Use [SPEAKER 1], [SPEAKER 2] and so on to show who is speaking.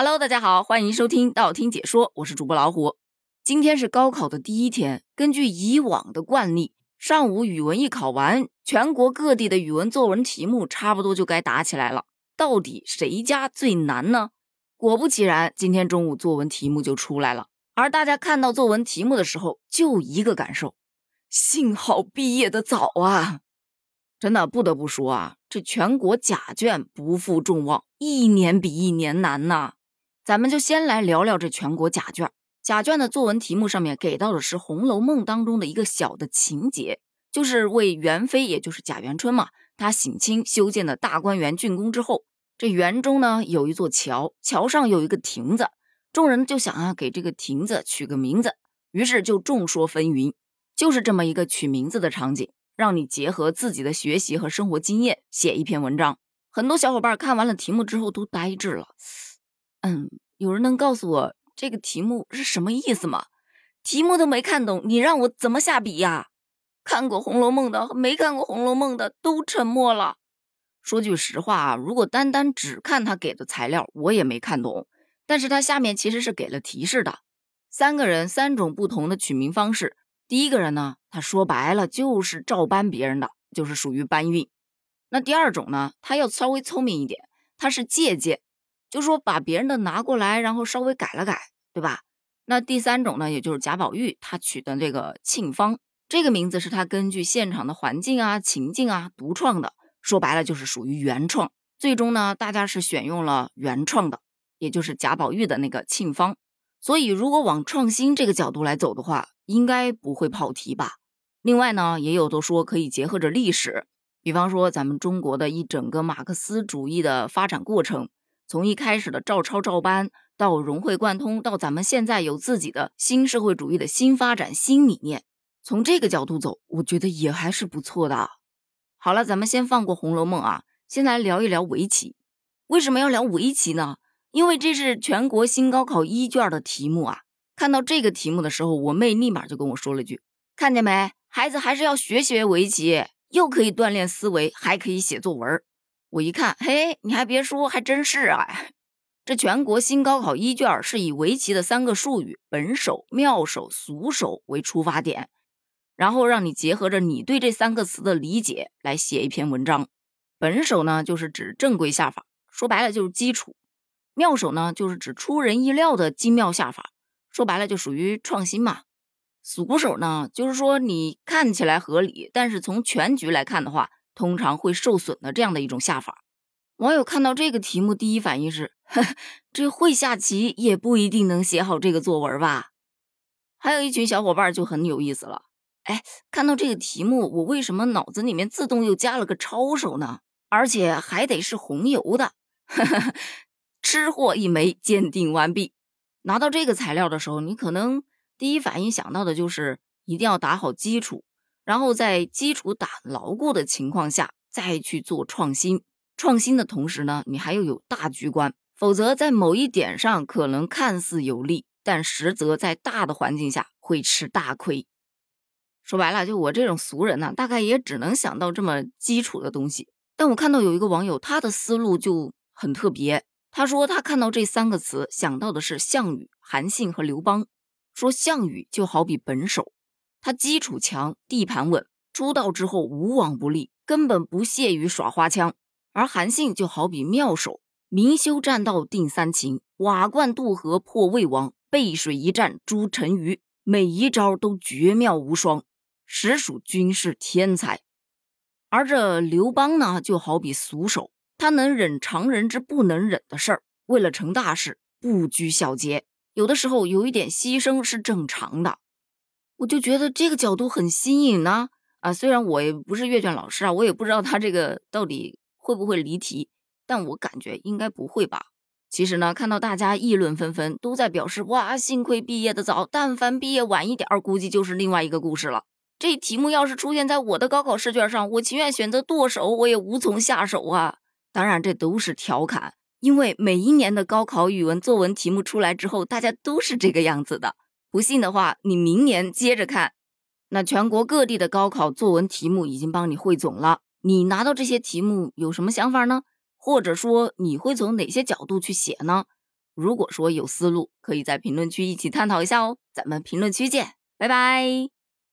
[SPEAKER 1] Hello，大家好，欢迎收听道听解说，我是主播老虎。今天是高考的第一天，根据以往的惯例，上午语文一考完，全国各地的语文作文题目差不多就该打起来了。到底谁家最难呢？果不其然，今天中午作文题目就出来了。而大家看到作文题目的时候，就一个感受：幸好毕业的早啊！真的不得不说啊，这全国甲卷不负众望，一年比一年难呐。咱们就先来聊聊这全国甲卷。甲卷的作文题目上面给到的是《红楼梦》当中的一个小的情节，就是为元妃，也就是贾元春嘛，她省亲修建的大观园竣工之后，这园中呢有一座桥，桥上有一个亭子，众人就想啊给这个亭子取个名字，于是就众说纷纭，就是这么一个取名字的场景，让你结合自己的学习和生活经验写一篇文章。很多小伙伴看完了题目之后都呆滞了。嗯，有人能告诉我这个题目是什么意思吗？题目都没看懂，你让我怎么下笔呀？看过《红楼梦》的和没看过《红楼梦》的都沉默了。说句实话啊，如果单单只看他给的材料，我也没看懂。但是他下面其实是给了提示的，三个人三种不同的取名方式。第一个人呢，他说白了就是照搬别人的，就是属于搬运。那第二种呢，他要稍微聪明一点，他是借鉴。就说把别人的拿过来，然后稍微改了改，对吧？那第三种呢，也就是贾宝玉他取的这个沁芳这个名字，是他根据现场的环境啊、情境啊独创的。说白了就是属于原创。最终呢，大家是选用了原创的，也就是贾宝玉的那个沁芳。所以如果往创新这个角度来走的话，应该不会跑题吧？另外呢，也有的说可以结合着历史，比方说咱们中国的一整个马克思主义的发展过程。从一开始的照抄照搬，到融会贯通，到咱们现在有自己的新社会主义的新发展新理念，从这个角度走，我觉得也还是不错的。好了，咱们先放过《红楼梦》啊，先来聊一聊围棋。为什么要聊围棋呢？因为这是全国新高考一卷的题目啊。看到这个题目的时候，我妹立马就跟我说了句：“看见没，孩子还是要学学围棋，又可以锻炼思维，还可以写作文。”我一看，嘿，你还别说，还真是啊！这全国新高考一卷是以围棋的三个术语“本手”“妙手”“俗手”为出发点，然后让你结合着你对这三个词的理解来写一篇文章。本手呢，就是指正规下法，说白了就是基础；妙手呢，就是指出人意料的精妙下法，说白了就属于创新嘛。俗手呢，就是说你看起来合理，但是从全局来看的话。通常会受损的这样的一种下法，网友看到这个题目，第一反应是：这会下棋也不一定能写好这个作文吧？还有一群小伙伴就很有意思了，哎，看到这个题目，我为什么脑子里面自动又加了个抄手呢？而且还得是红油的，吃货一枚，鉴定完毕。拿到这个材料的时候，你可能第一反应想到的就是一定要打好基础。然后在基础打牢固的情况下，再去做创新。创新的同时呢，你还要有大局观，否则在某一点上可能看似有利，但实则在大的环境下会吃大亏。说白了，就我这种俗人呢，大概也只能想到这么基础的东西。但我看到有一个网友，他的思路就很特别。他说他看到这三个词，想到的是项羽、韩信和刘邦。说项羽就好比本手。他基础强，地盘稳，出道之后无往不利，根本不屑于耍花枪。而韩信就好比妙手，明修栈道定三秦，瓦罐渡河破魏王，背水一战诛陈馀，每一招都绝妙无双，实属军事天才。而这刘邦呢，就好比俗手，他能忍常人之不能忍的事儿，为了成大事不拘小节，有的时候有一点牺牲是正常的。我就觉得这个角度很新颖呢，啊，虽然我也不是阅卷老师啊，我也不知道他这个到底会不会离题，但我感觉应该不会吧。其实呢，看到大家议论纷纷，都在表示哇，幸亏毕业的早，但凡毕业晚一点儿，估计就是另外一个故事了。这题目要是出现在我的高考试卷上，我情愿选择剁手，我也无从下手啊。当然，这都是调侃，因为每一年的高考语文作文题目出来之后，大家都是这个样子的。不信的话，你明年接着看。那全国各地的高考作文题目已经帮你汇总了，你拿到这些题目有什么想法呢？或者说你会从哪些角度去写呢？如果说有思路，可以在评论区一起探讨一下哦。咱们评论区见，拜拜。